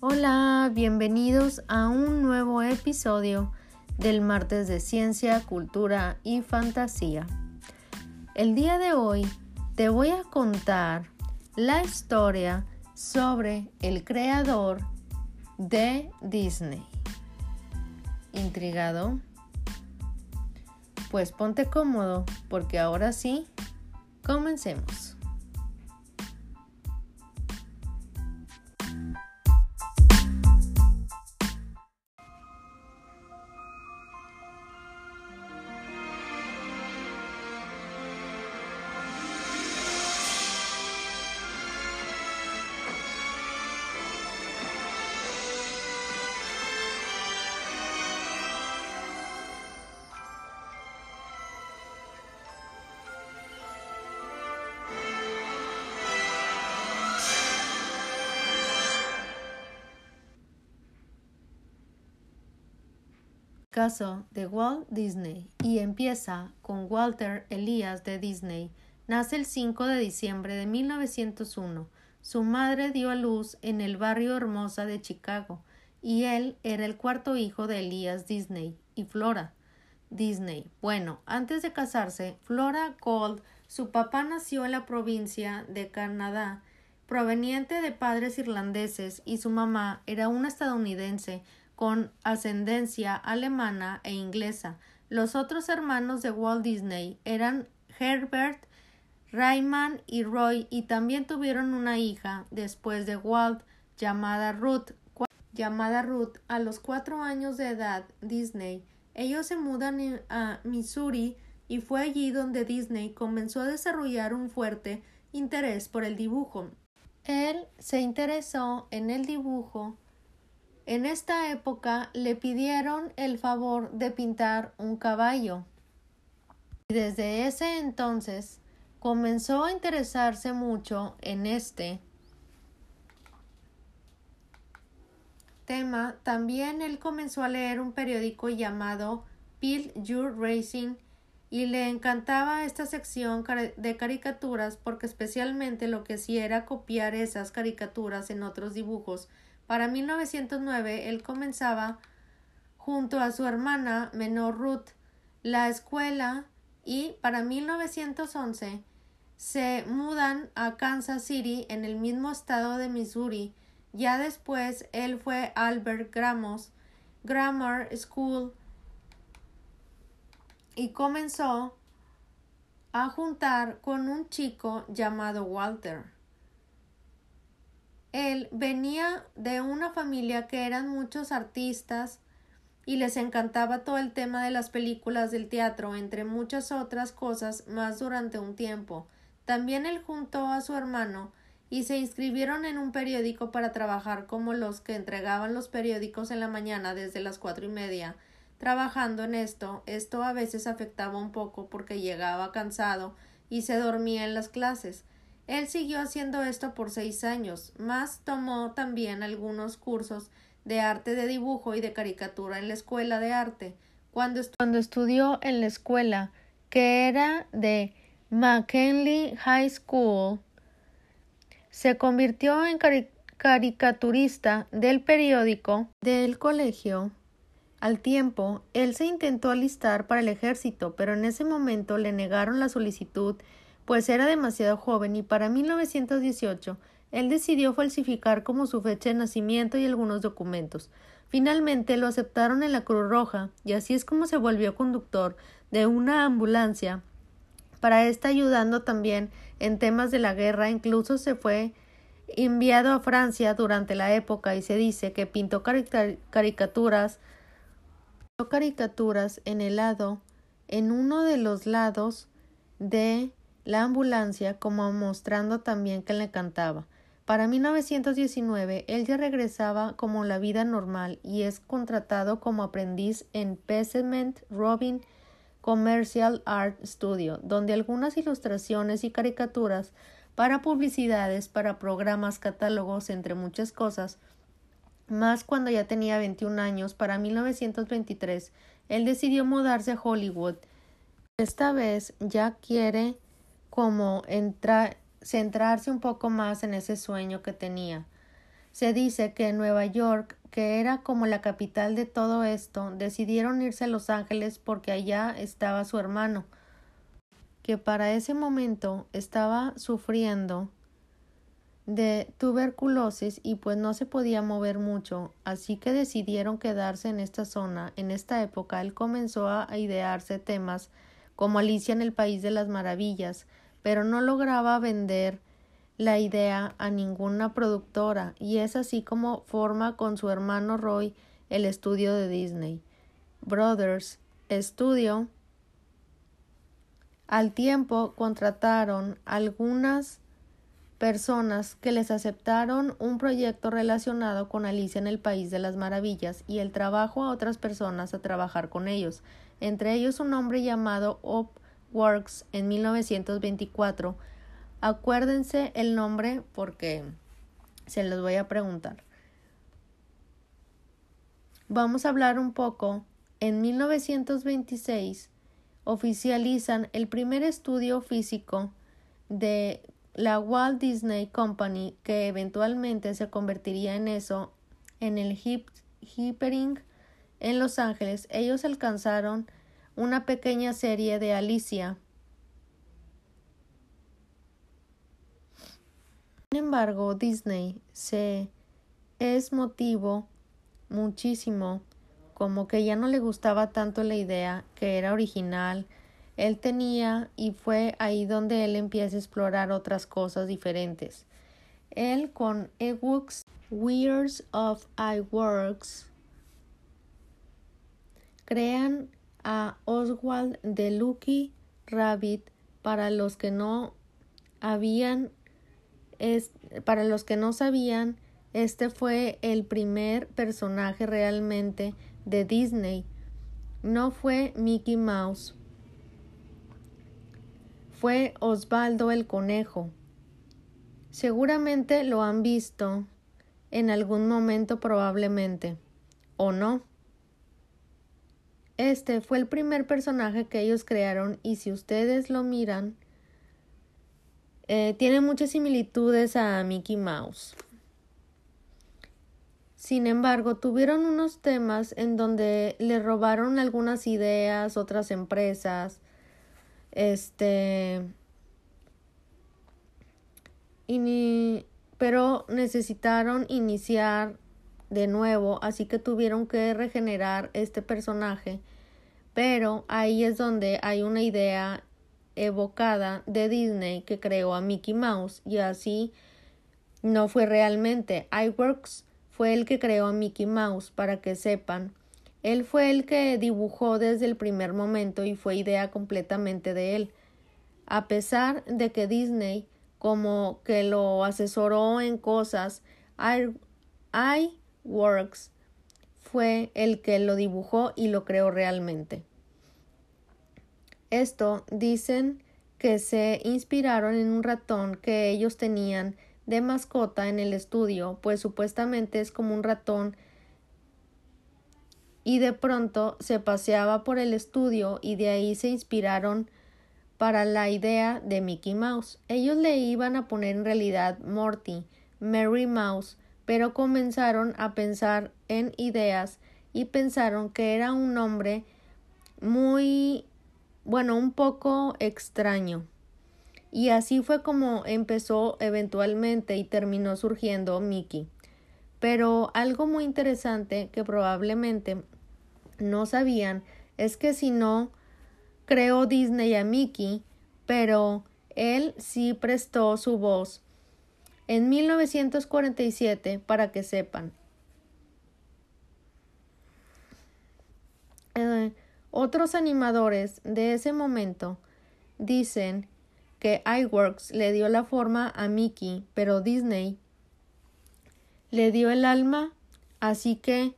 Hola, bienvenidos a un nuevo episodio del martes de ciencia, cultura y fantasía. El día de hoy te voy a contar la historia sobre el creador de Disney. ¿Intrigado? Pues ponte cómodo porque ahora sí, comencemos. Caso de Walt Disney y empieza con Walter Elias de Disney. Nace el 5 de diciembre de 1901. Su madre dio a luz en el barrio Hermosa de Chicago y él era el cuarto hijo de Elias Disney y Flora Disney. Bueno, antes de casarse, Flora Gold, su papá nació en la provincia de Canadá, proveniente de padres irlandeses, y su mamá era una estadounidense con ascendencia alemana e inglesa. Los otros hermanos de Walt Disney eran Herbert, Rayman y Roy y también tuvieron una hija después de Walt llamada Ruth. Llamada Ruth a los cuatro años de edad Disney. Ellos se mudan a Missouri y fue allí donde Disney comenzó a desarrollar un fuerte interés por el dibujo. Él se interesó en el dibujo en esta época le pidieron el favor de pintar un caballo. Y desde ese entonces comenzó a interesarse mucho en este tema. También él comenzó a leer un periódico llamado Bill Your Racing y le encantaba esta sección de caricaturas porque especialmente lo que hacía era copiar esas caricaturas en otros dibujos para 1909 él comenzaba junto a su hermana menor Ruth la escuela y para 1911 se mudan a Kansas City en el mismo estado de Missouri. Ya después él fue Albert Gramos Grammar School y comenzó a juntar con un chico llamado Walter. Él venía de una familia que eran muchos artistas y les encantaba todo el tema de las películas del teatro, entre muchas otras cosas más durante un tiempo. También él juntó a su hermano y se inscribieron en un periódico para trabajar como los que entregaban los periódicos en la mañana desde las cuatro y media. Trabajando en esto, esto a veces afectaba un poco porque llegaba cansado y se dormía en las clases. Él siguió haciendo esto por seis años, más tomó también algunos cursos de arte de dibujo y de caricatura en la escuela de arte. Cuando, estudió en la escuela, que era de McKinley High School, se convirtió en caricaturista del periódico del colegio. Al tiempo, él se intentó alistar para el ejército, pero en ese momento le negaron la solicitud pues era demasiado joven y para 1918 él decidió falsificar como su fecha de nacimiento y algunos documentos. Finalmente lo aceptaron en la Cruz Roja y así es como se volvió conductor de una ambulancia. Para esta ayudando también en temas de la guerra, incluso se fue enviado a Francia durante la época y se dice que pintó caricaturas caricaturas en el lado en uno de los lados de la ambulancia como mostrando también que le cantaba. Para 1919 él ya regresaba como la vida normal y es contratado como aprendiz en Pescement Robin Commercial Art Studio, donde algunas ilustraciones y caricaturas para publicidades, para programas, catálogos, entre muchas cosas, más cuando ya tenía 21 años, para 1923, él decidió mudarse a Hollywood. Esta vez ya quiere como centrarse un poco más en ese sueño que tenía. Se dice que en Nueva York, que era como la capital de todo esto, decidieron irse a Los Ángeles porque allá estaba su hermano, que para ese momento estaba sufriendo de tuberculosis y pues no se podía mover mucho, así que decidieron quedarse en esta zona. En esta época él comenzó a idearse temas como Alicia en el País de las Maravillas, pero no lograba vender la idea a ninguna productora y es así como forma con su hermano Roy el estudio de Disney. Brothers Studio al tiempo contrataron algunas personas que les aceptaron un proyecto relacionado con Alicia en el País de las Maravillas y el trabajo a otras personas a trabajar con ellos, entre ellos un hombre llamado Op Works en 1924. Acuérdense el nombre porque se los voy a preguntar. Vamos a hablar un poco. En 1926 oficializan el primer estudio físico de la Walt Disney Company, que eventualmente se convertiría en eso, en el Hip Hippering en Los Ángeles, ellos alcanzaron una pequeña serie de Alicia. Sin embargo, Disney se es motivo muchísimo como que ya no le gustaba tanto la idea, que era original, él tenía y fue ahí donde él empieza a explorar otras cosas diferentes. Él con ebooks Weirds of iWorks crean a Oswald de Lucky Rabbit para los que no habían es, para los que no sabían este fue el primer personaje realmente de Disney. No fue Mickey Mouse. Fue Osvaldo el Conejo. Seguramente lo han visto en algún momento probablemente. ¿O no? Este fue el primer personaje que ellos crearon y si ustedes lo miran, eh, tiene muchas similitudes a Mickey Mouse. Sin embargo, tuvieron unos temas en donde le robaron algunas ideas, otras empresas, este, pero necesitaron iniciar de nuevo, así que tuvieron que regenerar este personaje. Pero ahí es donde hay una idea evocada de Disney que creó a Mickey Mouse y así no fue realmente. iWorks fue el que creó a Mickey Mouse, para que sepan. Él fue el que dibujó desde el primer momento y fue idea completamente de él. A pesar de que Disney como que lo asesoró en cosas, iWorks fue el que lo dibujó y lo creó realmente. Esto dicen que se inspiraron en un ratón que ellos tenían de mascota en el estudio, pues supuestamente es como un ratón y de pronto se paseaba por el estudio y de ahí se inspiraron para la idea de Mickey Mouse. Ellos le iban a poner en realidad Morty, Mary Mouse, pero comenzaron a pensar en ideas y pensaron que era un nombre muy bueno, un poco extraño. Y así fue como empezó eventualmente y terminó surgiendo Mickey. Pero algo muy interesante que probablemente no sabían es que si no creó Disney a Mickey, pero él sí prestó su voz en 1947 para que sepan. Eh, otros animadores de ese momento dicen que iWorks le dio la forma a Mickey, pero Disney le dio el alma, así que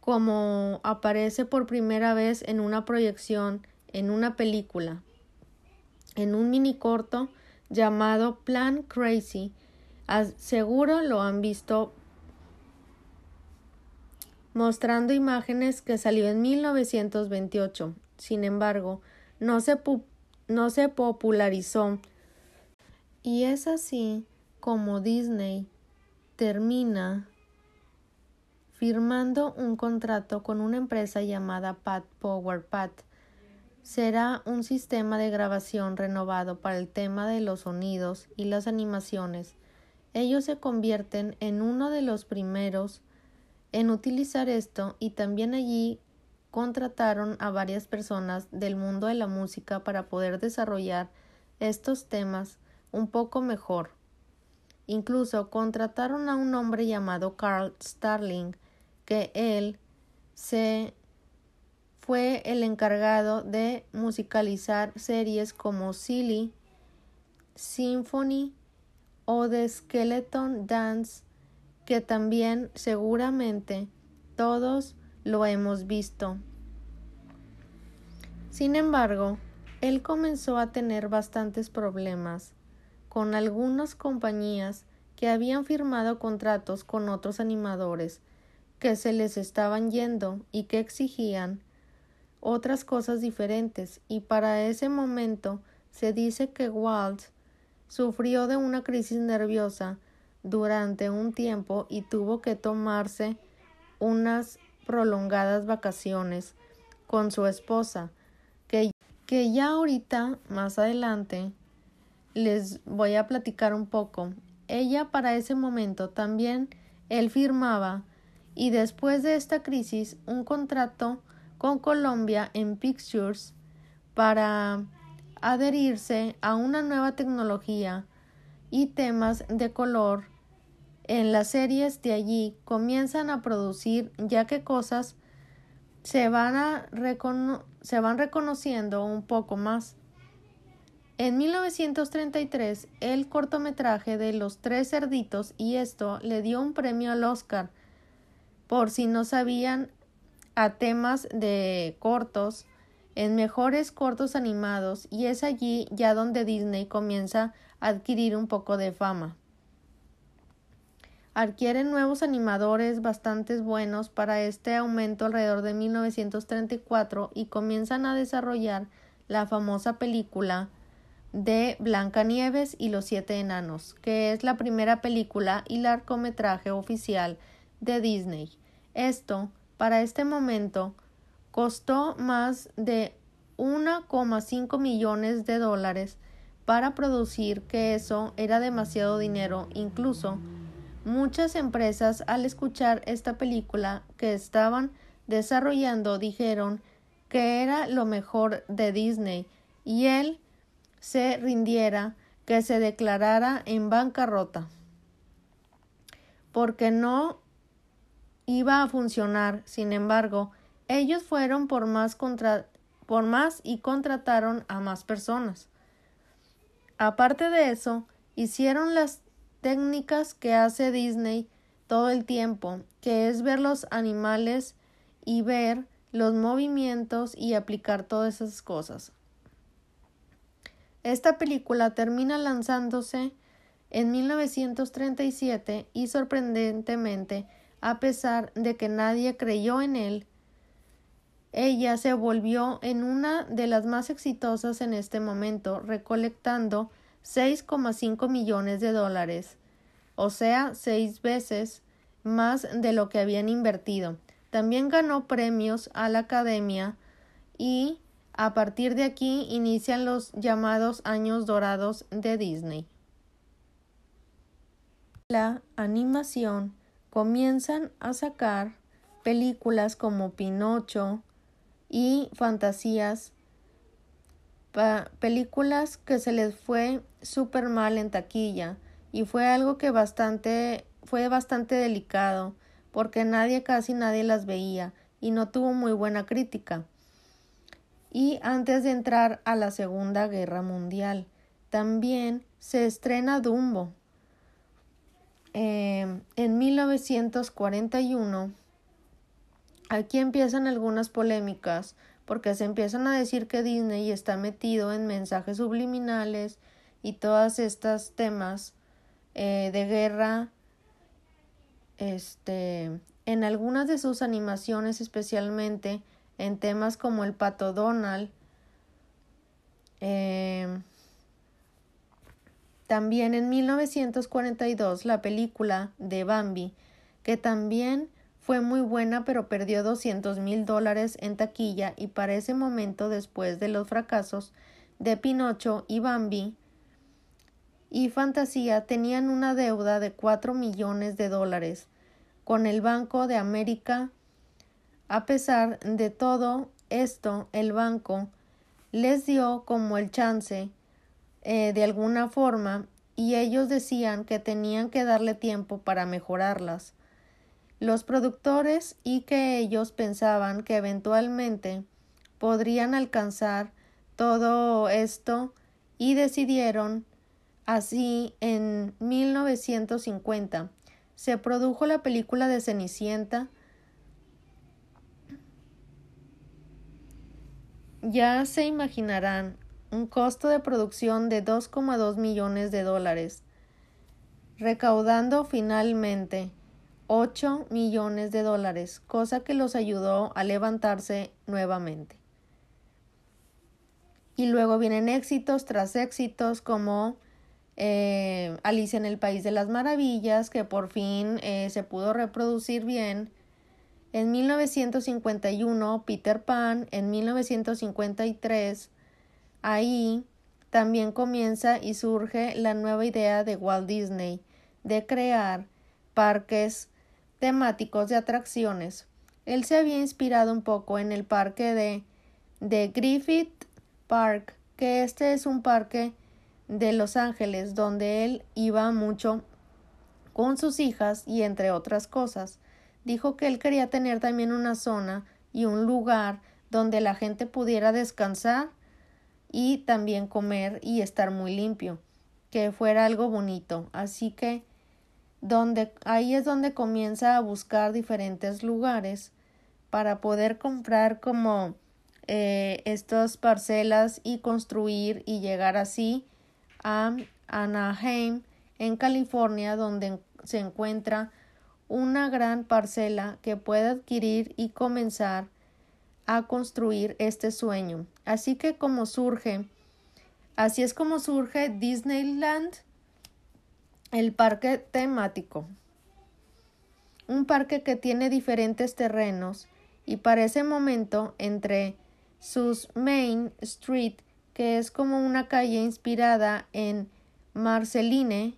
como aparece por primera vez en una proyección en una película, en un mini corto llamado Plan Crazy, seguro lo han visto mostrando imágenes que salió en 1928. Sin embargo, no se no se popularizó. Y es así como Disney termina firmando un contrato con una empresa llamada Pat Power Pat. Será un sistema de grabación renovado para el tema de los sonidos y las animaciones. Ellos se convierten en uno de los primeros en utilizar esto y también allí contrataron a varias personas del mundo de la música para poder desarrollar estos temas un poco mejor. Incluso contrataron a un hombre llamado Carl Starling, que él se fue el encargado de musicalizar series como Silly, Symphony o The Skeleton Dance, que también seguramente todos lo hemos visto. Sin embargo, él comenzó a tener bastantes problemas con algunas compañías que habían firmado contratos con otros animadores que se les estaban yendo y que exigían otras cosas diferentes y para ese momento se dice que Walt sufrió de una crisis nerviosa durante un tiempo y tuvo que tomarse unas prolongadas vacaciones con su esposa, que, que ya ahorita, más adelante, les voy a platicar un poco. Ella para ese momento también él firmaba y después de esta crisis un contrato con Colombia en Pictures para adherirse a una nueva tecnología y temas de color en las series de allí comienzan a producir ya que cosas se van, se van reconociendo un poco más. En 1933, el cortometraje de Los Tres Cerditos y esto le dio un premio al Oscar. Por si no sabían, a temas de cortos, en mejores cortos animados, y es allí ya donde Disney comienza a adquirir un poco de fama adquieren nuevos animadores bastante buenos para este aumento alrededor de 1934 y comienzan a desarrollar la famosa película de Blancanieves y los siete enanos, que es la primera película y largometraje oficial de Disney. Esto, para este momento, costó más de 1,5 millones de dólares para producir que eso era demasiado dinero incluso Muchas empresas al escuchar esta película que estaban desarrollando dijeron que era lo mejor de Disney y él se rindiera, que se declarara en bancarrota, porque no iba a funcionar. Sin embargo, ellos fueron por más, por más y contrataron a más personas. Aparte de eso, hicieron las técnicas que hace Disney todo el tiempo, que es ver los animales y ver los movimientos y aplicar todas esas cosas. Esta película termina lanzándose en 1937 y sorprendentemente, a pesar de que nadie creyó en él, ella se volvió en una de las más exitosas en este momento, recolectando 6,5 millones de dólares, o sea, seis veces más de lo que habían invertido. También ganó premios a la Academia y a partir de aquí inician los llamados años dorados de Disney. La animación comienzan a sacar películas como Pinocho y Fantasías películas que se les fue súper mal en taquilla y fue algo que bastante fue bastante delicado porque nadie casi nadie las veía y no tuvo muy buena crítica. Y antes de entrar a la Segunda Guerra Mundial, también se estrena Dumbo. Eh, en 1941, aquí empiezan algunas polémicas porque se empiezan a decir que Disney está metido en mensajes subliminales y todas estas temas eh, de guerra este en algunas de sus animaciones especialmente en temas como el pato Donald eh, también en 1942 la película de Bambi que también fue muy buena pero perdió doscientos mil dólares en taquilla y para ese momento después de los fracasos de Pinocho y Bambi y Fantasía tenían una deuda de cuatro millones de dólares con el Banco de América. A pesar de todo esto, el banco les dio como el chance eh, de alguna forma y ellos decían que tenían que darle tiempo para mejorarlas. Los productores y que ellos pensaban que eventualmente podrían alcanzar todo esto y decidieron así en 1950 se produjo la película de Cenicienta. Ya se imaginarán un costo de producción de 2,2 millones de dólares, recaudando finalmente 8 millones de dólares, cosa que los ayudó a levantarse nuevamente. Y luego vienen éxitos tras éxitos como eh, Alicia en el País de las Maravillas, que por fin eh, se pudo reproducir bien. En 1951, Peter Pan. En 1953, Ahí también comienza y surge la nueva idea de Walt Disney de crear parques temáticos de atracciones. Él se había inspirado un poco en el parque de, de Griffith Park, que este es un parque de Los Ángeles donde él iba mucho con sus hijas y entre otras cosas. Dijo que él quería tener también una zona y un lugar donde la gente pudiera descansar y también comer y estar muy limpio, que fuera algo bonito. Así que donde ahí es donde comienza a buscar diferentes lugares para poder comprar como eh, estas parcelas y construir y llegar así a Anaheim en California donde se encuentra una gran parcela que puede adquirir y comenzar a construir este sueño. Así que como surge, así es como surge Disneyland, el parque temático. Un parque que tiene diferentes terrenos y para ese momento entre sus Main Street, que es como una calle inspirada en Marceline,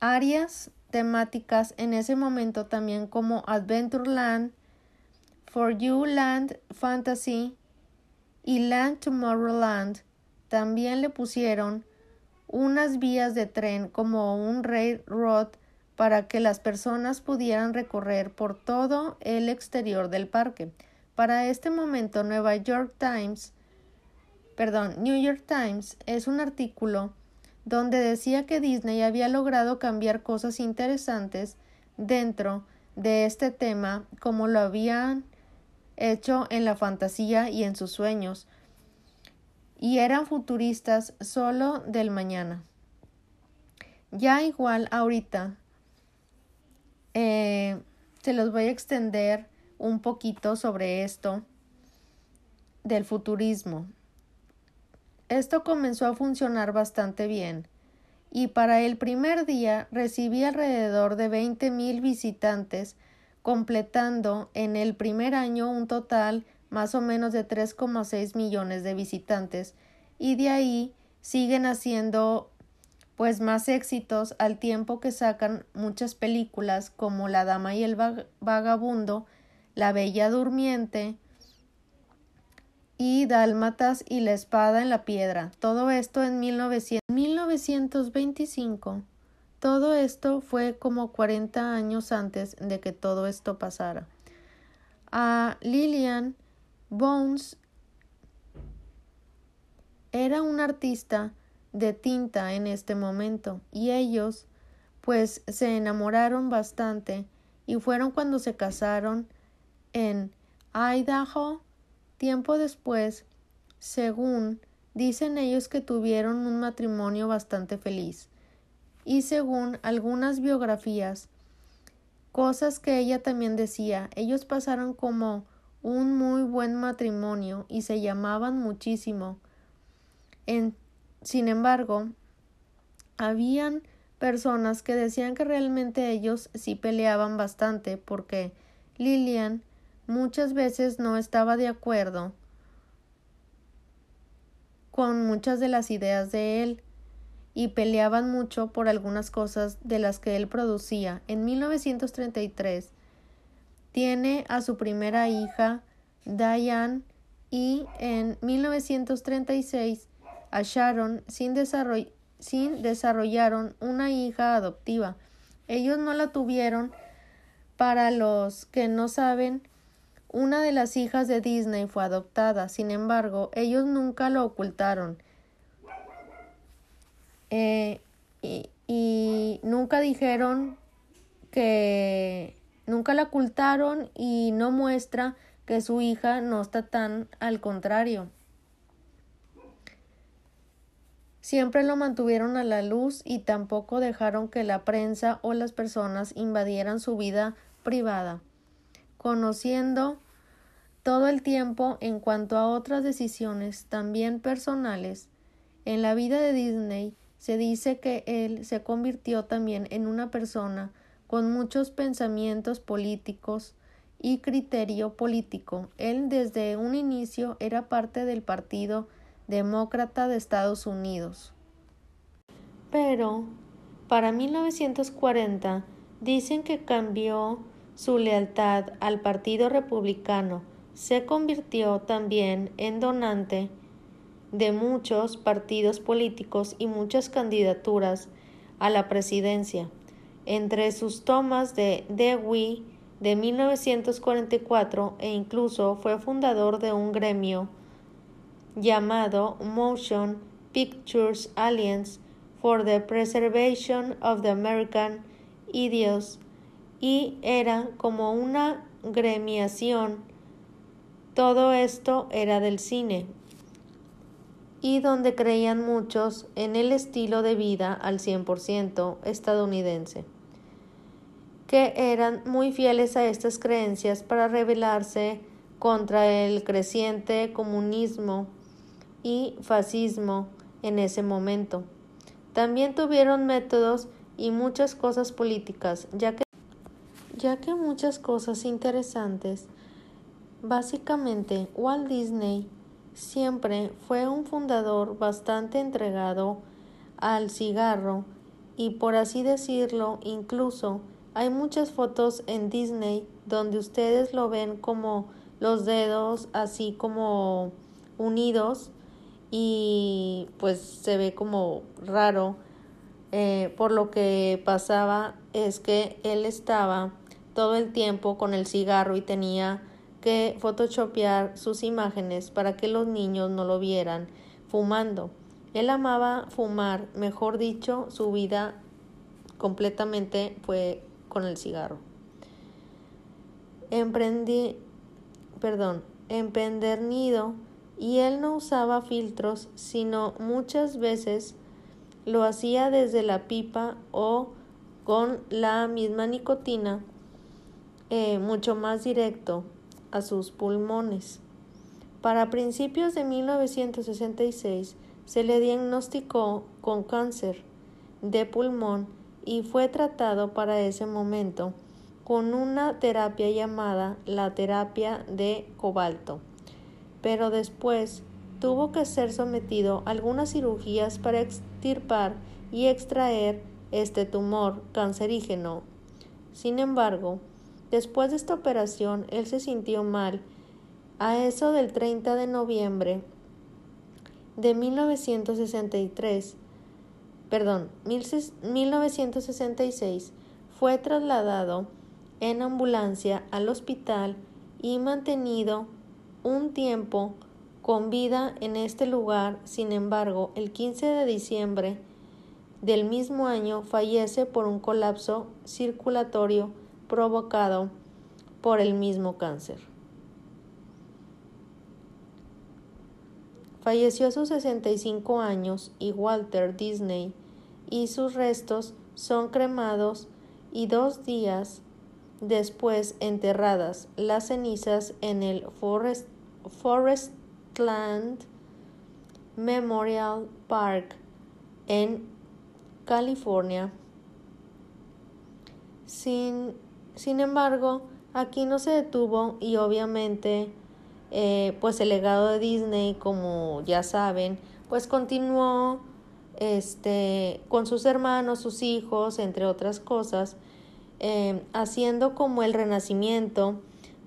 áreas temáticas en ese momento también como Adventureland, For You Land Fantasy y Land Tomorrowland también le pusieron unas vías de tren como un railroad para que las personas pudieran recorrer por todo el exterior del parque. Para este momento, Nueva York Times, perdón, New York Times es un artículo donde decía que Disney había logrado cambiar cosas interesantes dentro de este tema como lo habían hecho en la fantasía y en sus sueños, y eran futuristas solo del mañana. Ya igual ahorita eh, se los voy a extender un poquito sobre esto del futurismo. Esto comenzó a funcionar bastante bien y para el primer día recibí alrededor de veinte mil visitantes completando en el primer año un total más o menos de 3,6 millones de visitantes y de ahí siguen haciendo pues más éxitos al tiempo que sacan muchas películas como La Dama y el Vagabundo, La Bella Durmiente y Dálmatas y La Espada en la Piedra. Todo esto en 1925 todo esto fue como 40 años antes de que todo esto pasara. A Lillian Bones era un artista de tinta en este momento y ellos pues se enamoraron bastante y fueron cuando se casaron en Idaho. Tiempo después, según dicen ellos que tuvieron un matrimonio bastante feliz y según algunas biografías, cosas que ella también decía, ellos pasaron como un muy buen matrimonio y se llamaban muchísimo. En, sin embargo, habían personas que decían que realmente ellos sí peleaban bastante porque Lillian muchas veces no estaba de acuerdo con muchas de las ideas de él y peleaban mucho por algunas cosas de las que él producía. En 1933 tiene a su primera hija, Diane, y en 1936 a sin, sin desarrollaron una hija adoptiva. Ellos no la tuvieron. Para los que no saben, una de las hijas de Disney fue adoptada. Sin embargo, ellos nunca lo ocultaron. Eh, y, nunca dijeron que nunca la ocultaron y no muestra que su hija no está tan al contrario. Siempre lo mantuvieron a la luz y tampoco dejaron que la prensa o las personas invadieran su vida privada, conociendo todo el tiempo en cuanto a otras decisiones también personales. En la vida de Disney se dice que él se convirtió también en una persona con muchos pensamientos políticos y criterio político. Él desde un inicio era parte del Partido Demócrata de Estados Unidos. Pero para 1940 dicen que cambió su lealtad al Partido Republicano. Se convirtió también en donante de muchos partidos políticos y muchas candidaturas a la presidencia. Entre sus tomas de Dewey de 1944 e incluso fue fundador de un gremio llamado Motion Pictures Alliance for the Preservation of the American Ideals y era como una gremiación. Todo esto era del cine, y donde creían muchos en el estilo de vida al 100% estadounidense, que eran muy fieles a estas creencias para rebelarse contra el creciente comunismo y fascismo en ese momento. También tuvieron métodos y muchas cosas políticas, ya que, ya que muchas cosas interesantes. Básicamente, Walt Disney siempre fue un fundador bastante entregado al cigarro y por así decirlo incluso hay muchas fotos en Disney donde ustedes lo ven como los dedos así como unidos y pues se ve como raro. Eh, por lo que pasaba es que él estaba todo el tiempo con el cigarro y tenía que photoshopear sus imágenes para que los niños no lo vieran fumando. Él amaba fumar, mejor dicho, su vida completamente fue con el cigarro. Emprendí, perdón, empedernido y él no usaba filtros, sino muchas veces lo hacía desde la pipa o con la misma nicotina, eh, mucho más directo a sus pulmones. Para principios de 1966 se le diagnosticó con cáncer de pulmón y fue tratado para ese momento con una terapia llamada la terapia de cobalto. Pero después tuvo que ser sometido a algunas cirugías para extirpar y extraer este tumor cancerígeno. Sin embargo, Después de esta operación, él se sintió mal. A eso del 30 de noviembre de 1963, perdón, 1966, fue trasladado en ambulancia al hospital y mantenido un tiempo con vida en este lugar. Sin embargo, el 15 de diciembre del mismo año fallece por un colapso circulatorio provocado por el mismo cáncer. Falleció a sus 65 años y Walter Disney y sus restos son cremados y dos días después enterradas las cenizas en el Forest, Forestland Memorial Park en California Sin, sin embargo, aquí no se detuvo y obviamente eh, pues el legado de Disney, como ya saben, pues continuó este, con sus hermanos, sus hijos, entre otras cosas, eh, haciendo como el renacimiento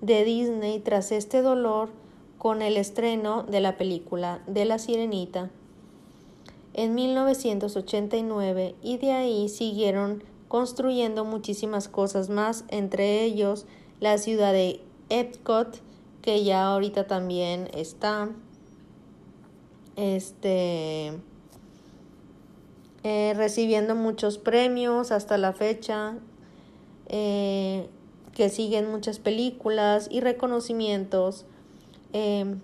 de Disney tras este dolor con el estreno de la película de La Sirenita en 1989 y de ahí siguieron construyendo muchísimas cosas más, entre ellos la ciudad de Epcot, que ya ahorita también está este eh, recibiendo muchos premios hasta la fecha, eh, que siguen muchas películas y reconocimientos. Eh,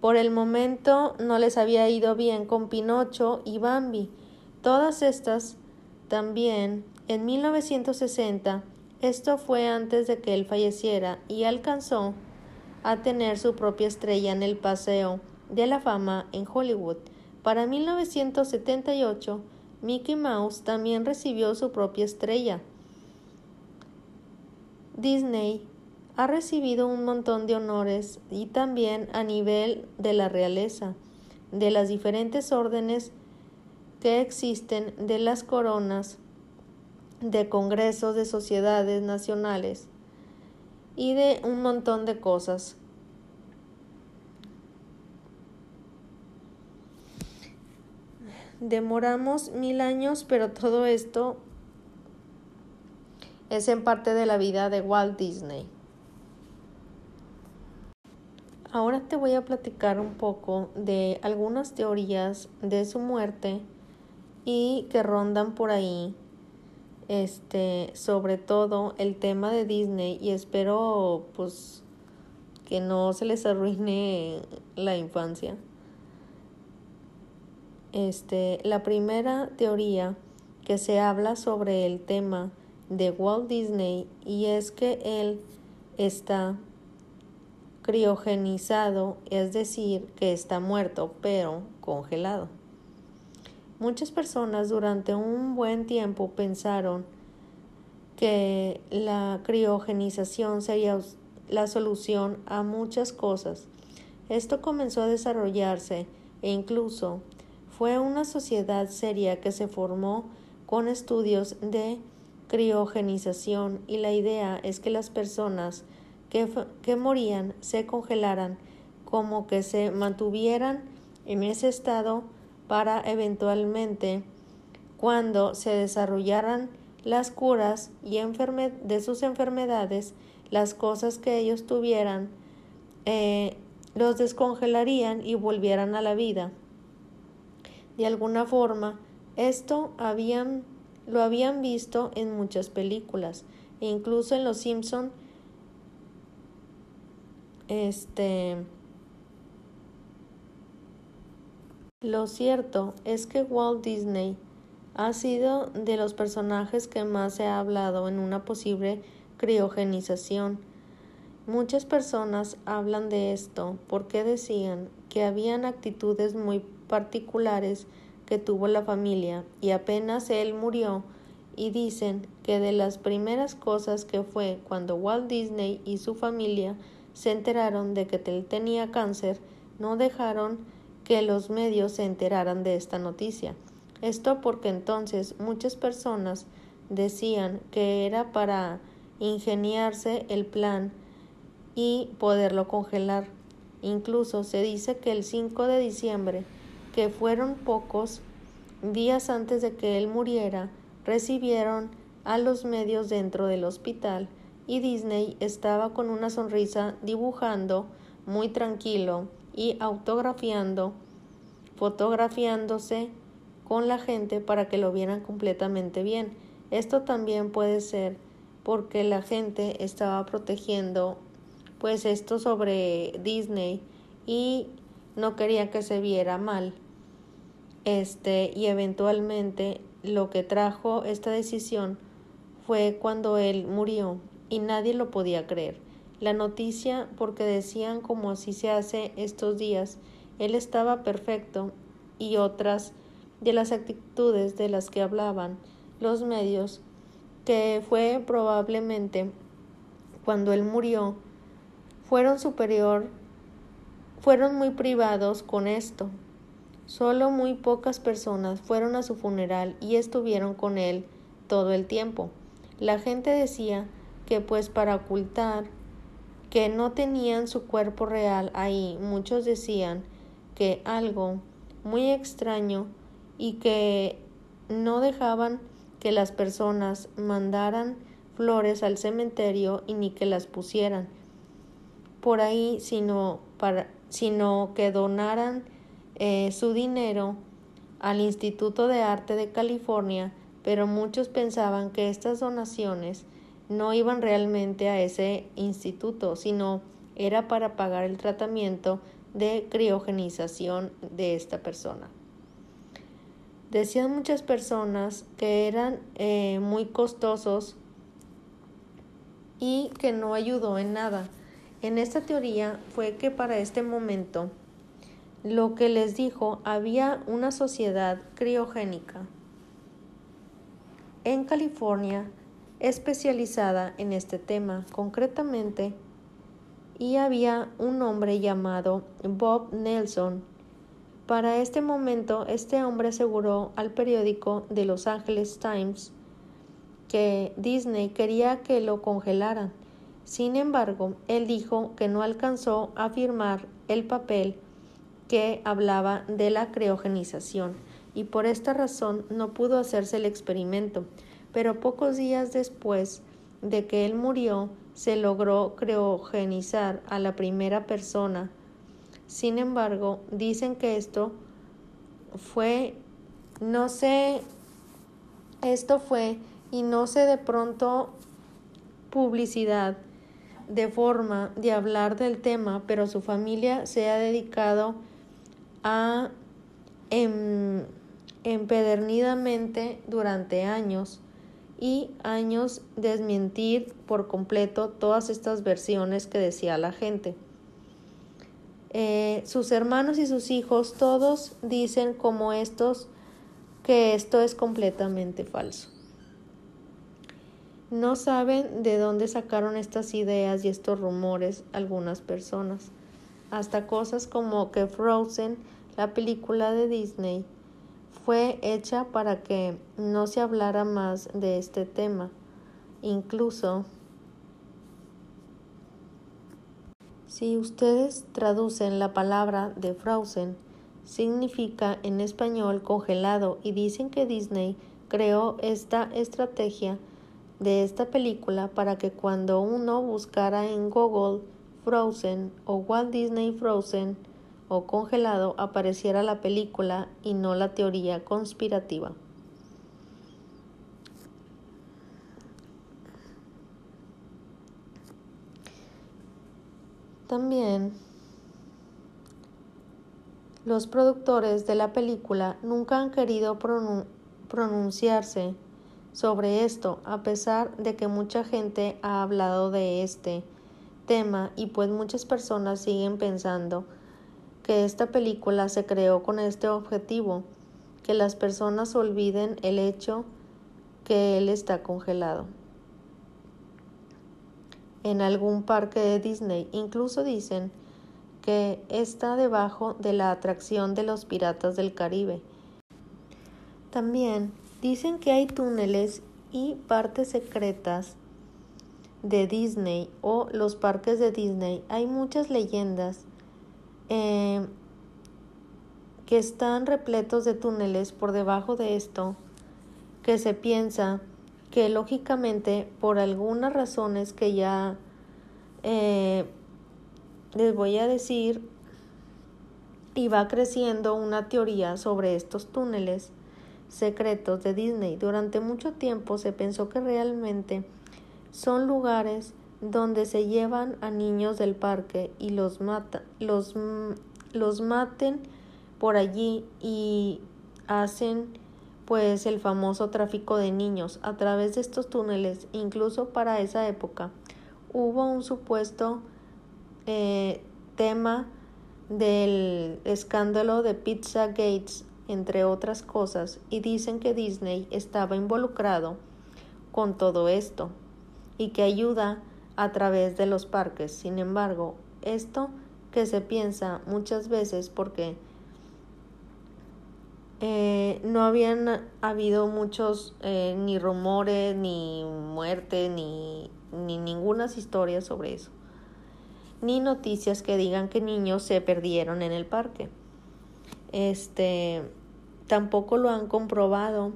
por el momento no les había ido bien con Pinocho y Bambi. Todas estas también en 1960. Esto fue antes de que él falleciera y alcanzó a tener su propia estrella en el Paseo de la Fama en Hollywood. Para 1978, Mickey Mouse también recibió su propia estrella. Disney ha recibido un montón de honores y también a nivel de la realeza, de las diferentes órdenes que existen, de las coronas, de congresos, de sociedades nacionales y de un montón de cosas. Demoramos mil años, pero todo esto es en parte de la vida de Walt Disney. Ahora te voy a platicar un poco de algunas teorías de su muerte y que rondan por ahí. Este, sobre todo el tema de Disney y espero pues que no se les arruine la infancia. Este, la primera teoría que se habla sobre el tema de Walt Disney y es que él está criogenizado, es decir, que está muerto, pero congelado. Muchas personas durante un buen tiempo pensaron que la criogenización sería la solución a muchas cosas. Esto comenzó a desarrollarse e incluso fue una sociedad seria que se formó con estudios de criogenización y la idea es que las personas que, morían se congelaran, como que se mantuvieran en ese estado para eventualmente, cuando se desarrollaran las curas y de sus enfermedades, las cosas que ellos tuvieran, eh, los descongelarían y volvieran a la vida. De alguna forma, esto habían, lo habían visto en muchas películas, e incluso en Los Simpson este. Lo cierto es que Walt Disney ha sido de los personajes que más se ha hablado en una posible criogenización. Muchas personas hablan de esto porque decían que habían actitudes muy particulares que tuvo la familia y apenas él murió y dicen que de las primeras cosas que fue cuando Walt Disney y su familia se enteraron de que él tenía cáncer, no dejaron que los medios se enteraran de esta noticia. Esto porque entonces muchas personas decían que era para ingeniarse el plan y poderlo congelar. Incluso se dice que el 5 de diciembre, que fueron pocos días antes de que él muriera, recibieron a los medios dentro del hospital y Disney estaba con una sonrisa dibujando muy tranquilo y autografiando, fotografiándose con la gente para que lo vieran completamente bien. Esto también puede ser porque la gente estaba protegiendo pues esto sobre Disney y no quería que se viera mal. Este y eventualmente lo que trajo esta decisión fue cuando él murió y nadie lo podía creer. La noticia, porque decían como así se hace estos días, él estaba perfecto y otras de las actitudes de las que hablaban los medios que fue probablemente cuando él murió, fueron superior, fueron muy privados con esto. Solo muy pocas personas fueron a su funeral y estuvieron con él todo el tiempo. La gente decía que pues para ocultar que no tenían su cuerpo real ahí, muchos decían que algo muy extraño y que no dejaban que las personas mandaran flores al cementerio y ni que las pusieran por ahí, sino, para, sino que donaran eh, su dinero al Instituto de Arte de California, pero muchos pensaban que estas donaciones no iban realmente a ese instituto, sino era para pagar el tratamiento de criogenización de esta persona. Decían muchas personas que eran eh, muy costosos y que no ayudó en nada. En esta teoría fue que para este momento lo que les dijo había una sociedad criogénica en California especializada en este tema concretamente y había un hombre llamado Bob Nelson. Para este momento, este hombre aseguró al periódico de Los Angeles Times que Disney quería que lo congelaran. Sin embargo, él dijo que no alcanzó a firmar el papel que hablaba de la criogenización y por esta razón no pudo hacerse el experimento. Pero pocos días después de que él murió, se logró criogenizar a la primera persona. Sin embargo, dicen que esto fue, no sé, esto fue y no sé de pronto publicidad de forma de hablar del tema, pero su familia se ha dedicado a em, empedernidamente durante años y años desmentir por completo todas estas versiones que decía la gente. Eh, sus hermanos y sus hijos todos dicen como estos que esto es completamente falso. No saben de dónde sacaron estas ideas y estos rumores algunas personas, hasta cosas como que Frozen, la película de Disney, fue hecha para que no se hablara más de este tema. Incluso si ustedes traducen la palabra de Frozen, significa en español congelado y dicen que Disney creó esta estrategia de esta película para que cuando uno buscara en Google Frozen o Walt Disney Frozen congelado apareciera la película y no la teoría conspirativa. También los productores de la película nunca han querido pronunciarse sobre esto, a pesar de que mucha gente ha hablado de este tema y pues muchas personas siguen pensando que esta película se creó con este objetivo, que las personas olviden el hecho que él está congelado. En algún parque de Disney incluso dicen que está debajo de la atracción de los piratas del Caribe. También Dicen que hay túneles y partes secretas de Disney o los parques de Disney. Hay muchas leyendas eh, que están repletos de túneles por debajo de esto que se piensa que lógicamente por algunas razones que ya eh, les voy a decir y va creciendo una teoría sobre estos túneles secretos de Disney. Durante mucho tiempo se pensó que realmente son lugares donde se llevan a niños del parque y los mata, los, los maten por allí y hacen pues el famoso tráfico de niños a través de estos túneles. Incluso para esa época hubo un supuesto eh, tema del escándalo de Pizza Gates entre otras cosas, y dicen que Disney estaba involucrado con todo esto y que ayuda a través de los parques. Sin embargo, esto que se piensa muchas veces porque eh, no habían habido muchos eh, ni rumores, ni muerte, ni, ni ninguna historia sobre eso, ni noticias que digan que niños se perdieron en el parque. Este tampoco lo han comprobado.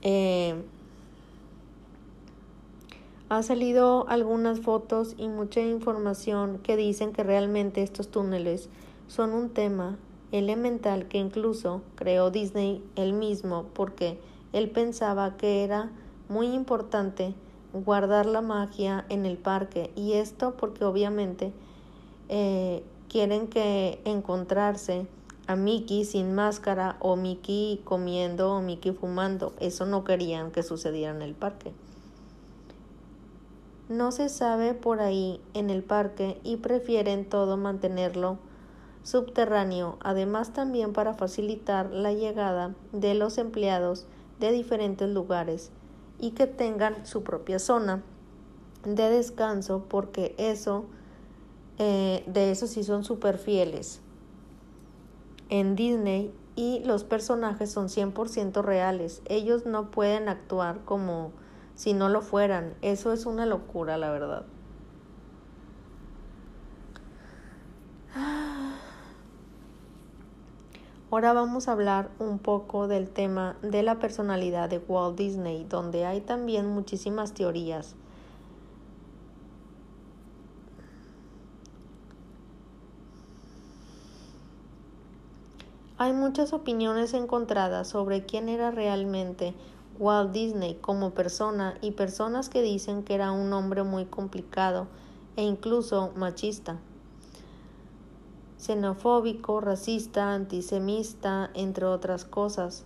Eh, ha salido algunas fotos y mucha información que dicen que realmente estos túneles son un tema elemental que incluso creó Disney él mismo porque él pensaba que era muy importante guardar la magia en el parque y esto porque obviamente eh, quieren que encontrarse a Mickey sin máscara o Mickey comiendo o Mickey fumando. Eso no querían que sucediera en el parque. No se sabe por ahí en el parque y prefieren todo mantenerlo subterráneo, además también para facilitar la llegada de los empleados de diferentes lugares y que tengan su propia zona de descanso porque eso eh, de eso sí son súper fieles en Disney y los personajes son 100% reales. Ellos no pueden actuar como si no lo fueran eso es una locura la verdad Ahora vamos a hablar un poco del tema de la personalidad de Walt Disney, donde hay también muchísimas teorías. Hay muchas opiniones encontradas sobre quién era realmente Walt Disney como persona y personas que dicen que era un hombre muy complicado e incluso machista xenofóbico, racista, antisemita, entre otras cosas.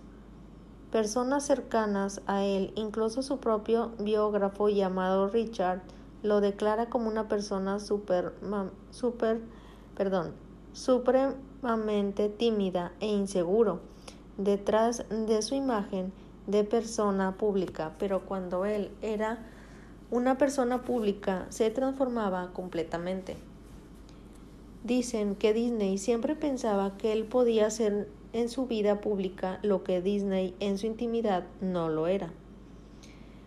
Personas cercanas a él, incluso su propio biógrafo llamado Richard, lo declara como una persona super, perdón, supremamente tímida e inseguro detrás de su imagen de persona pública, pero cuando él era una persona pública se transformaba completamente. Dicen que Disney siempre pensaba que él podía hacer en su vida pública lo que Disney en su intimidad no lo era.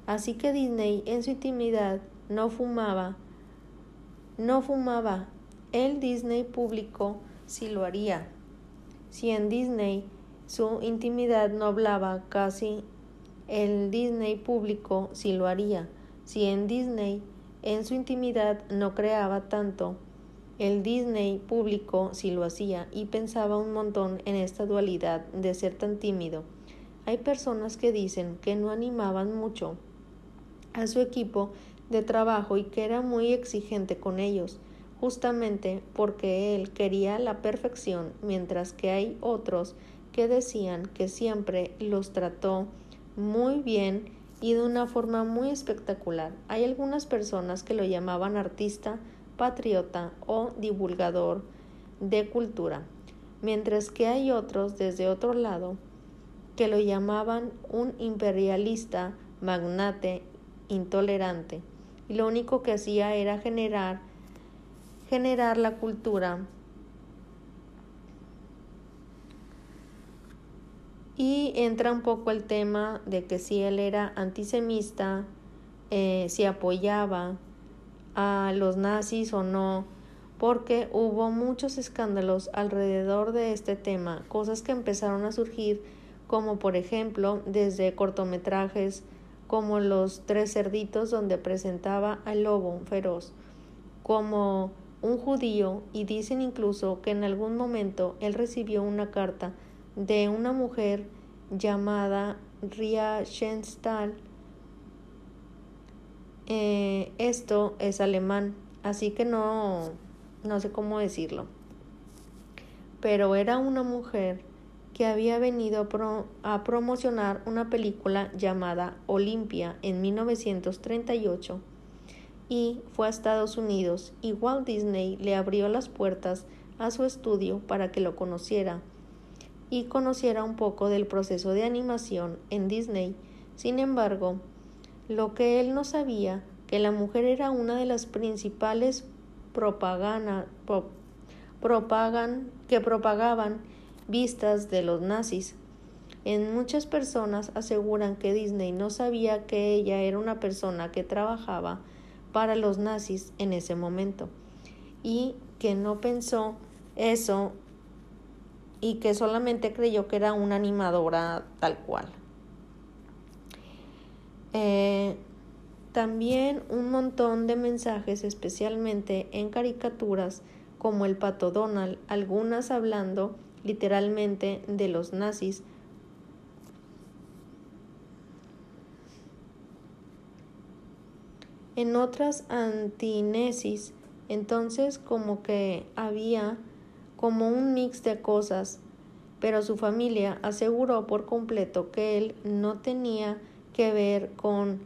Así que Disney en su intimidad no fumaba, no fumaba. El Disney público sí lo haría. Si en Disney su intimidad no hablaba casi, el Disney público sí lo haría. Si en Disney en su intimidad no creaba tanto, el Disney público sí lo hacía y pensaba un montón en esta dualidad de ser tan tímido. Hay personas que dicen que no animaban mucho a su equipo de trabajo y que era muy exigente con ellos, justamente porque él quería la perfección, mientras que hay otros que decían que siempre los trató muy bien y de una forma muy espectacular. Hay algunas personas que lo llamaban artista, patriota o divulgador de cultura, mientras que hay otros desde otro lado que lo llamaban un imperialista, magnate, intolerante, y lo único que hacía era generar generar la cultura y entra un poco el tema de que si él era antisemista, eh, si apoyaba a los nazis o no, porque hubo muchos escándalos alrededor de este tema, cosas que empezaron a surgir como por ejemplo desde cortometrajes como Los Tres Cerditos donde presentaba al lobo feroz como un judío y dicen incluso que en algún momento él recibió una carta de una mujer llamada Ria Schenstahl eh, esto es alemán, así que no, no sé cómo decirlo. Pero era una mujer que había venido a, a promocionar una película llamada Olimpia en 1938 y fue a Estados Unidos y Walt Disney le abrió las puertas a su estudio para que lo conociera y conociera un poco del proceso de animación en Disney. Sin embargo, Lo que él no sabía, que la mujer era una de las principales propaganda, propagan, que propagaban vistas de los nazis. En muchas personas aseguran que Disney no sabía que ella era una persona que trabajaba para los nazis en ese momento y que no pensó eso y que solamente creyó que era una animadora tal cual. Eh, también un montón de mensajes, especialmente en caricaturas como el pato Donald, algunas hablando literalmente de los nazis. En otras antinesis, entonces como que había como un mix de cosas, pero su familia aseguró por completo que él no tenía que ver con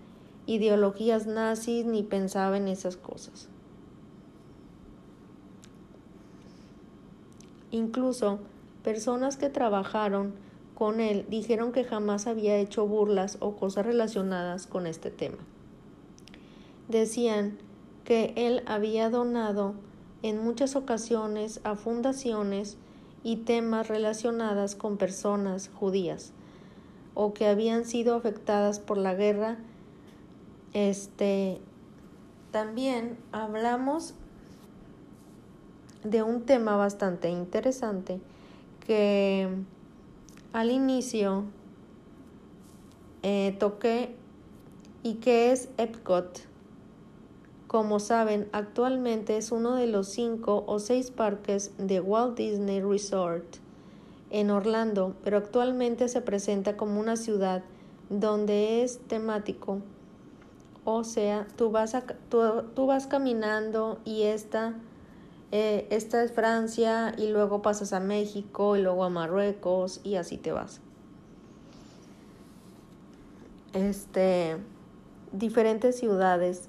ideologías nazis ni pensaba en esas cosas. Incluso personas que trabajaron con él dijeron que jamás había hecho burlas o cosas relacionadas con este tema. Decían que él había donado en muchas ocasiones a fundaciones y temas relacionadas con personas judías o que habían sido afectadas por la guerra. Este también hablamos de un tema bastante interesante que al inicio eh, toqué y que es Epcot. Como saben, actualmente es uno de los cinco o seis parques de Walt Disney Resort en Orlando, pero actualmente se presenta como una ciudad donde es temático. O sea, tú vas, tú vas caminando y esta eh, esta es Francia y luego pasas a México y luego a Marruecos y así te vas. Este, diferentes ciudades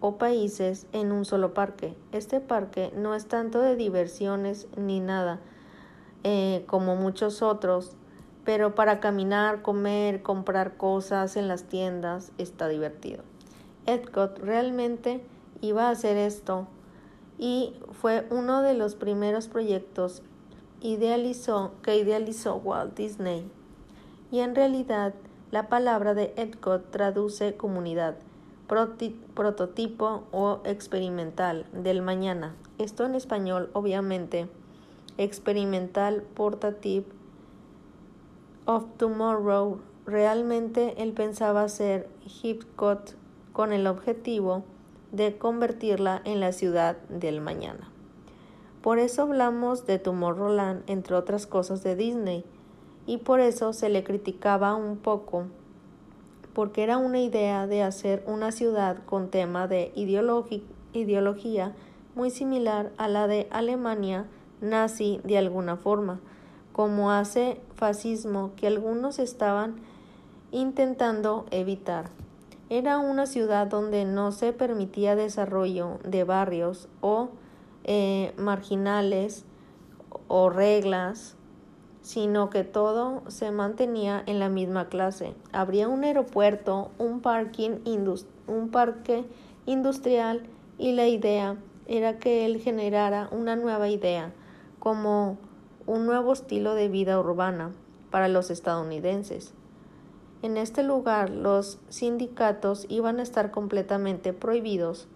o países en un solo parque. Este parque no es tanto de diversiones ni nada eh, como muchos otros, pero para caminar, comer, comprar cosas en las tiendas está divertido. Epcot realmente iba a hacer esto y fue uno de los primeros proyectos que idealizó Walt Disney. Y en realidad la palabra de Epcot traduce comunidad, prototipo o experimental del mañana. Esto en español, obviamente, experimental, portative of tomorrow. Realmente él pensaba hacer Epcot con el objetivo de convertirla en la ciudad del mañana. Por eso hablamos de Tomorrowland, entre otras cosas de Disney, y por eso se le criticaba un poco, porque era una idea de hacer una ciudad con tema de ideología muy similar a la de Alemania nazi de alguna forma, como hace fascismo que algunos estaban intentando evitar. Era una ciudad donde no se permitía desarrollo de barrios o eh, marginales o reglas, sino que todo se mantenía en la misma clase. Habría un aeropuerto, un, parking un parque industrial y la idea era que él generara una nueva idea, como un nuevo estilo de vida urbana para los estadounidenses. En este lugar los sindicatos iban a estar completamente prohibidos.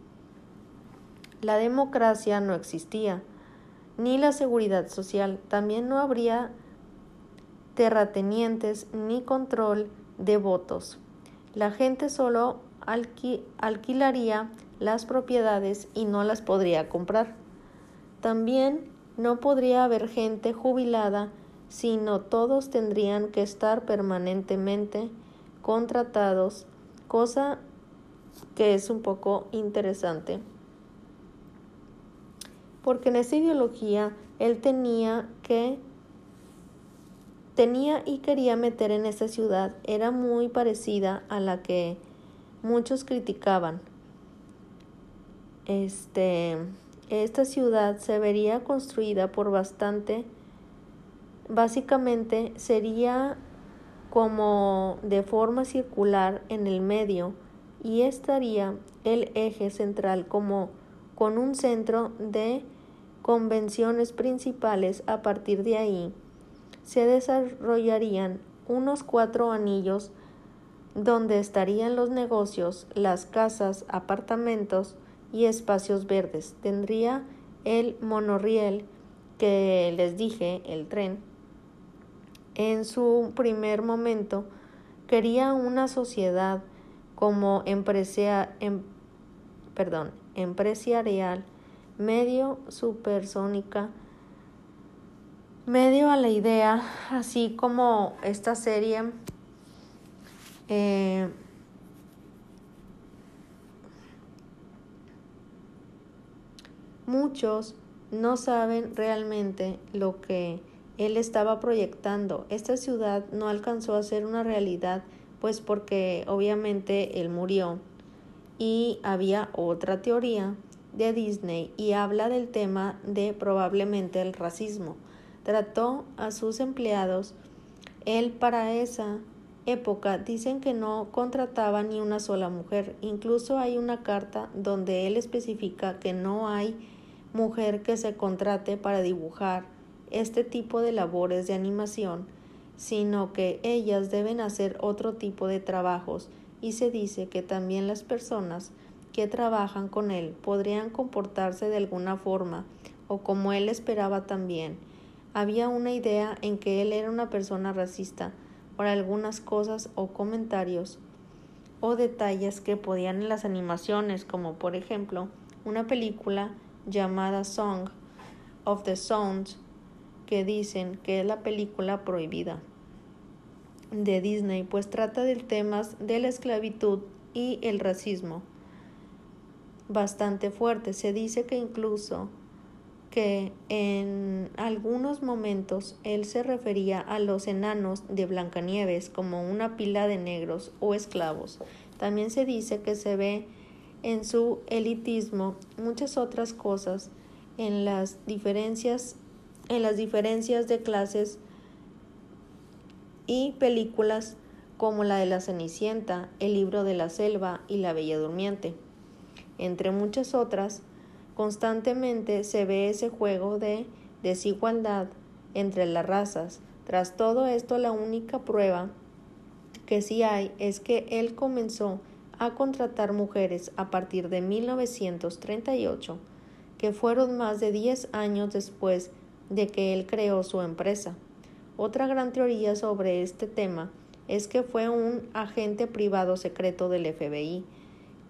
La democracia no existía, ni la seguridad social. También no habría terratenientes ni control de votos. La gente solo alquilaría las propiedades y no las podría comprar. También no podría haber gente jubilada sino todos tendrían que estar permanentemente contratados, cosa que es un poco interesante. Porque en esa ideología él tenía que tenía y quería meter en esa ciudad era muy parecida a la que muchos criticaban. Este, esta ciudad se vería construida por bastante básicamente sería como de forma circular en el medio y estaría el eje central como con un centro de convenciones principales. A partir de ahí se desarrollarían unos cuatro anillos donde estarían los negocios, las casas, apartamentos y espacios verdes. Tendría el monorriel que les dije, el tren. En su primer momento quería una sociedad como empresa, em, perdón, empresarial, medio supersónica, medio a la idea, así como esta serie eh, muchos no saben realmente lo que él estaba proyectando. Esta ciudad no alcanzó a ser una realidad pues porque obviamente él murió. Y había otra teoría de Disney y habla del tema de probablemente el racismo. Trató a sus empleados. Él para esa época dicen que no contrataba ni una sola mujer. Incluso hay una carta donde él especifica que no hay mujer que se contrate para dibujar este tipo de labores de animación sino que ellas deben hacer otro tipo de trabajos y se dice que también las personas que trabajan con él podrían comportarse de alguna forma o como él esperaba también. Había una idea en que él era una persona racista por algunas cosas o comentarios o detalles que podían en las animaciones, como por ejemplo una película llamada Song of the Sounds que dicen que es la película prohibida de Disney, pues trata de temas de la esclavitud y el racismo bastante fuerte. Se dice que incluso que en algunos momentos él se refería a los enanos de Blancanieves como una pila de negros o esclavos. También se dice que se ve en su elitismo muchas otras cosas en las diferencias en las diferencias de clases y películas como la de la Cenicienta, El libro de la selva y La Bella Durmiente. Entre muchas otras, constantemente se ve ese juego de desigualdad entre las razas. Tras todo esto, la única prueba que sí hay es que él comenzó a contratar mujeres a partir de 1938, que fueron más de 10 años después de que él creó su empresa. Otra gran teoría sobre este tema es que fue un agente privado secreto del FBI,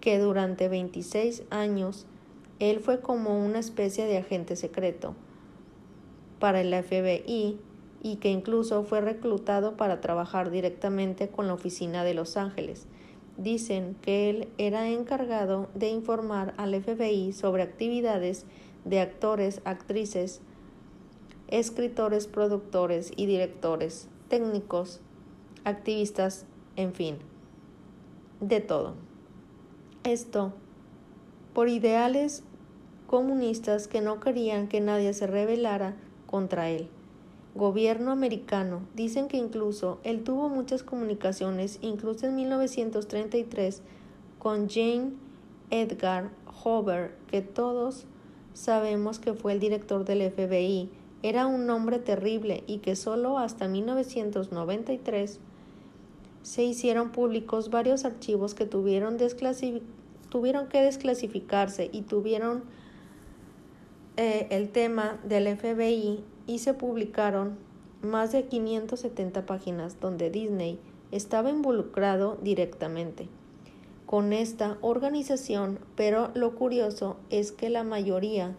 que durante 26 años él fue como una especie de agente secreto para el FBI y que incluso fue reclutado para trabajar directamente con la oficina de Los Ángeles. Dicen que él era encargado de informar al FBI sobre actividades de actores, actrices, escritores, productores y directores, técnicos, activistas, en fin, de todo. Esto por ideales comunistas que no querían que nadie se rebelara contra él. Gobierno americano. Dicen que incluso él tuvo muchas comunicaciones, incluso en 1933, con Jane Edgar Hoover, que todos sabemos que fue el director del FBI era un nombre terrible y que solo hasta 1993 se hicieron públicos varios archivos que tuvieron, tuvieron que desclasificarse y tuvieron eh, el tema del FBI y se publicaron más de 570 páginas donde Disney estaba involucrado directamente con esta organización, pero lo curioso es que la mayoría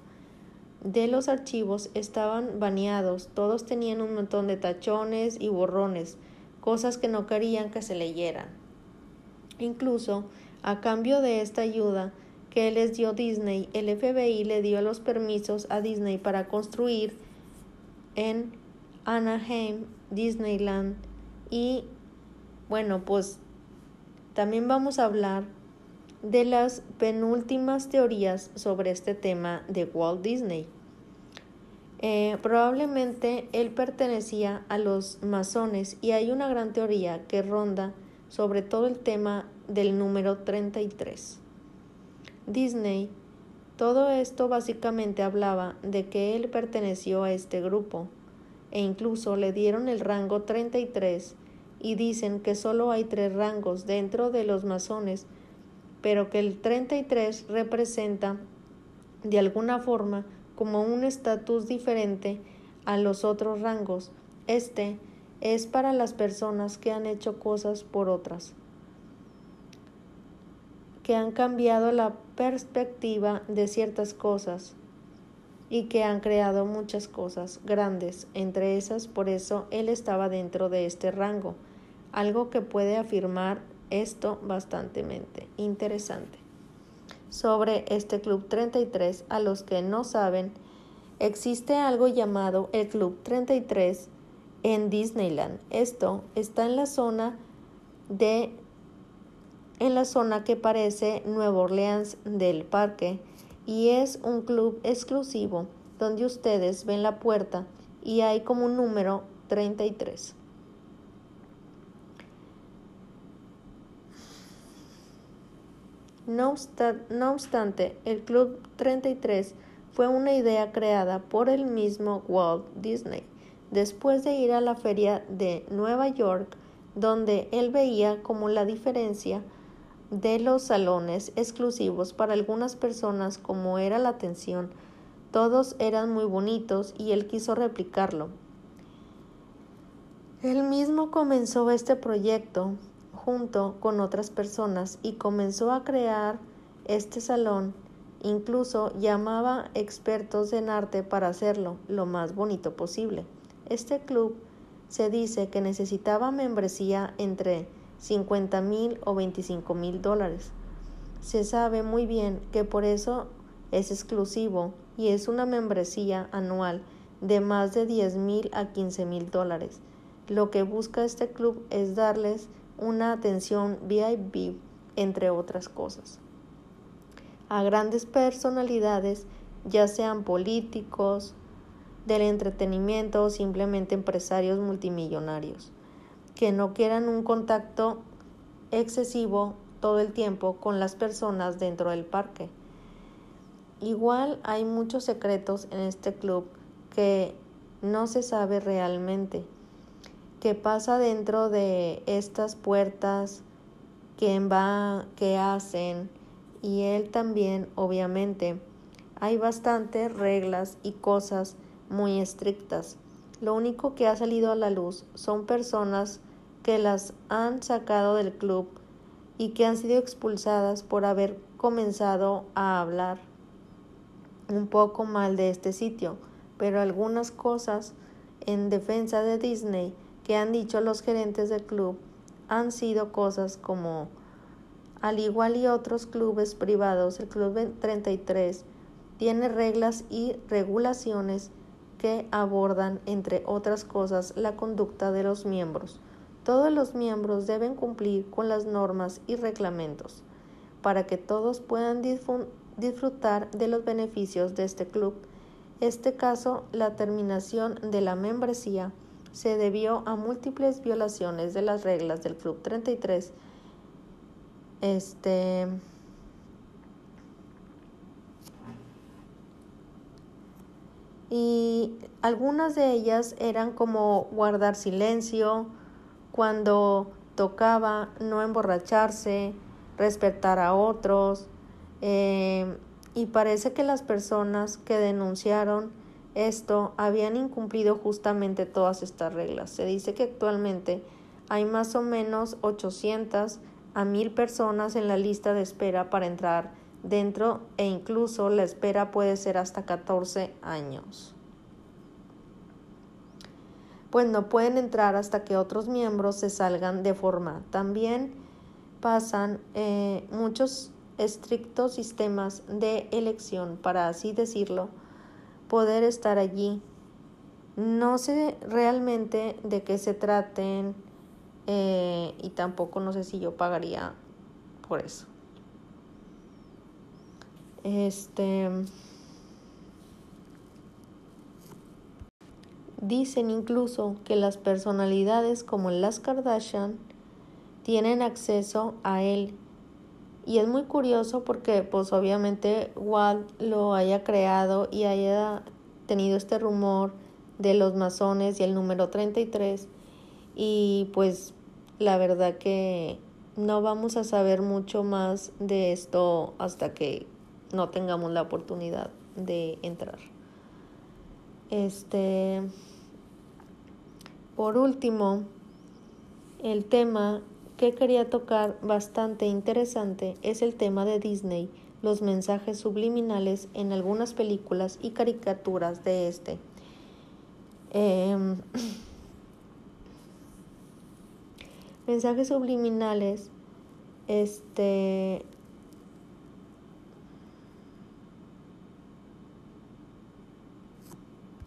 de los archivos estaban baneados, todos tenían un montón de tachones y borrones, cosas que no querían que se leyeran. Incluso, a cambio de esta ayuda que les dio Disney, el FBI le dio los permisos a Disney para construir en Anaheim, Disneyland y bueno, pues también vamos a hablar de las penúltimas teorías sobre este tema de Walt Disney. Eh, probablemente él pertenecía a los masones y hay una gran teoría que ronda sobre todo el tema del número 33. Disney, todo esto básicamente hablaba de que él perteneció a este grupo, e incluso le dieron el rango 33 y dicen que solo hay tres rangos dentro de los masones, pero que el 33 representa de alguna forma como un estatus diferente a los otros rangos. Este es para las personas que han hecho cosas por otras, que han cambiado la perspectiva de ciertas cosas y que han creado muchas cosas grandes. Entre esas, por eso él estaba dentro de este rango algo que puede afirmar esto bastante interesante. Sobre este Club 33, a los que no saben, existe algo llamado el Club 33 en Disneyland. Esto está en la zona de en la zona que parece Nueva Orleans del parque y es un club exclusivo donde ustedes ven la puerta y hay como un número 33. No, obstante, el Club 33 fue una idea creada por el mismo Walt Disney, después de ir a la feria de Nueva York, donde él veía como la diferencia de los salones exclusivos para algunas personas como era la atención. Todos eran muy bonitos y él quiso replicarlo. Él mismo comenzó este proyecto junto con otras personas y comenzó a crear este salón. Incluso llamaba expertos en arte para hacerlo lo más bonito posible. Este club se dice que necesitaba membresía entre 50 mil o 25 mil dólares. Se sabe muy bien que por eso es exclusivo y es una membresía anual de más de 10 mil a 15 mil dólares. Lo que busca este club es darles una atención VIP, entre otras cosas. A grandes personalidades, ya sean políticos, del entretenimiento o simplemente empresarios multimillonarios, que no quieran un contacto excesivo todo el tiempo con las personas dentro del parque. Igual hay muchos secretos en este club que no se sabe realmente qué pasa dentro de estas puertas, quién va, qué hacen y él también, obviamente. Hay bastantes reglas y cosas muy estrictas. Lo único que ha salido a la luz son personas que las han sacado del club y que han sido expulsadas por haber comenzado a hablar un poco mal de este sitio, pero algunas cosas en defensa de Disney que han dicho los gerentes del club han sido cosas como, al igual y otros clubes privados, el Club 33 tiene reglas y regulaciones que abordan, entre otras cosas, la conducta de los miembros. Todos los miembros deben cumplir con las normas y reglamentos para que todos puedan disfrutar de los beneficios de este club. Este caso, la terminación de la membresía se debió a múltiples violaciones de las reglas del Club 33. Este y algunas de ellas eran como guardar silencio cuando tocaba, no emborracharse, respetar a otros, eh, y parece que las personas que denunciaron esto habían incumplido justamente todas estas reglas. Se dice que actualmente hay más o menos 800 a 1000 personas en la lista de espera para entrar dentro e incluso la espera puede ser hasta 14 años. Pues no pueden entrar hasta que otros miembros se salgan de forma. También pasan eh, muchos estrictos sistemas de elección, para así decirlo, poder estar allí. No sé realmente de qué se traten eh, y tampoco no sé si yo pagaría por eso. Este. Dicen incluso que las personalidades como las Kardashian tienen acceso a él. Y es muy curioso porque pues obviamente Walt lo haya creado y haya tenido este rumor de los masones y el número 33 y pues la verdad que no vamos a saber mucho más de esto hasta que no tengamos la oportunidad de entrar. Este por último, el tema que quería tocar bastante interesante es el tema de Disney, los mensajes subliminales en algunas películas y caricaturas de este. Em, mensajes subliminales, este,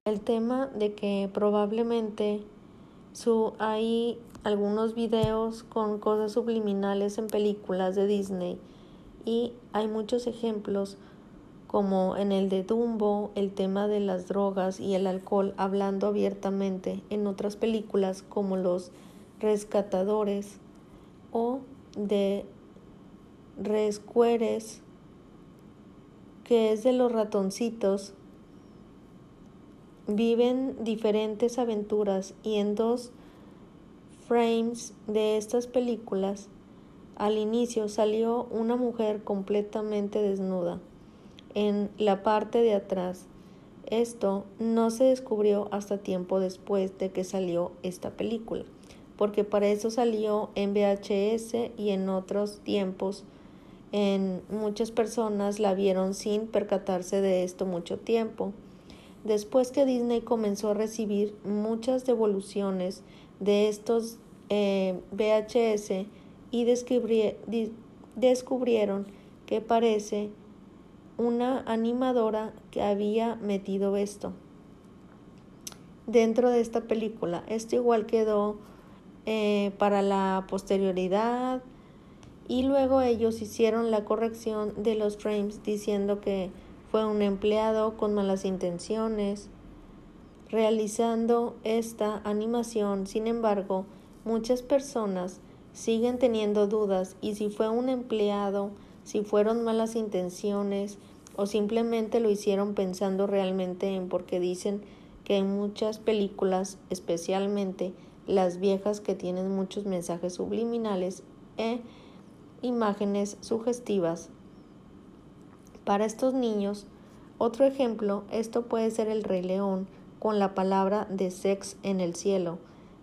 el tema de que probablemente hay algunos videos con cosas subliminales en películas de Disney y hay muchos ejemplos como en el de Dumbo, el tema de las drogas y el alcohol hablando abiertamente en otras películas como Los Rescatadores o de Rescueres, que es de los ratoncitos. Viven diferentes aventuras y en dos frames de estas películas al inicio salió una mujer completamente desnuda en la parte de atrás. Esto no se descubrió hasta tiempo después de que salió esta película, porque para eso salió en VHS y en otros tiempos en muchas personas la vieron sin percatarse de esto mucho tiempo. Después que Disney comenzó a recibir muchas devoluciones de estos eh, VHS y descubrieron que parece una animadora que había metido esto dentro de esta película. Esto igual quedó eh, para la posterioridad y luego ellos hicieron la corrección de los frames diciendo que fue un empleado con malas intenciones realizando esta animación. Sin embargo, muchas personas siguen teniendo dudas y si fue un empleado si fueron malas intenciones o simplemente lo hicieron pensando realmente en porque dicen que en muchas películas, especialmente las viejas que tienen muchos mensajes subliminales e imágenes sugestivas. Para estos niños, otro ejemplo, esto puede ser el Rey León con la palabra de sex en el cielo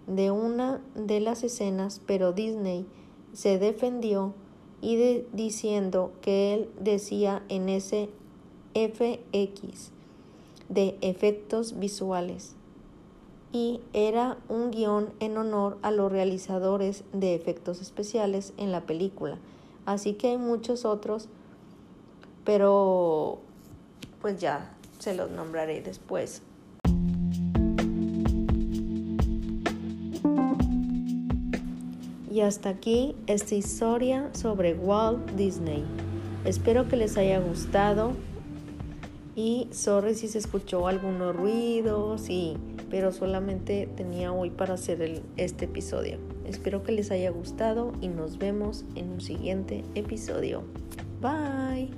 de una de las escenas, pero Disney se defendió y diciendo que él decía en ese FX de efectos visuales y era un guion en honor a los realizadores de efectos especiales en la película. Así que hay muchos otros, pero pues ya se los nombraré después. Y hasta aquí esta historia sobre Walt Disney. Espero que les haya gustado y sorry si se escuchó algunos ruidos y pero solamente tenía hoy para hacer este episodio. Espero que les haya gustado y nos vemos en un siguiente episodio. Bye.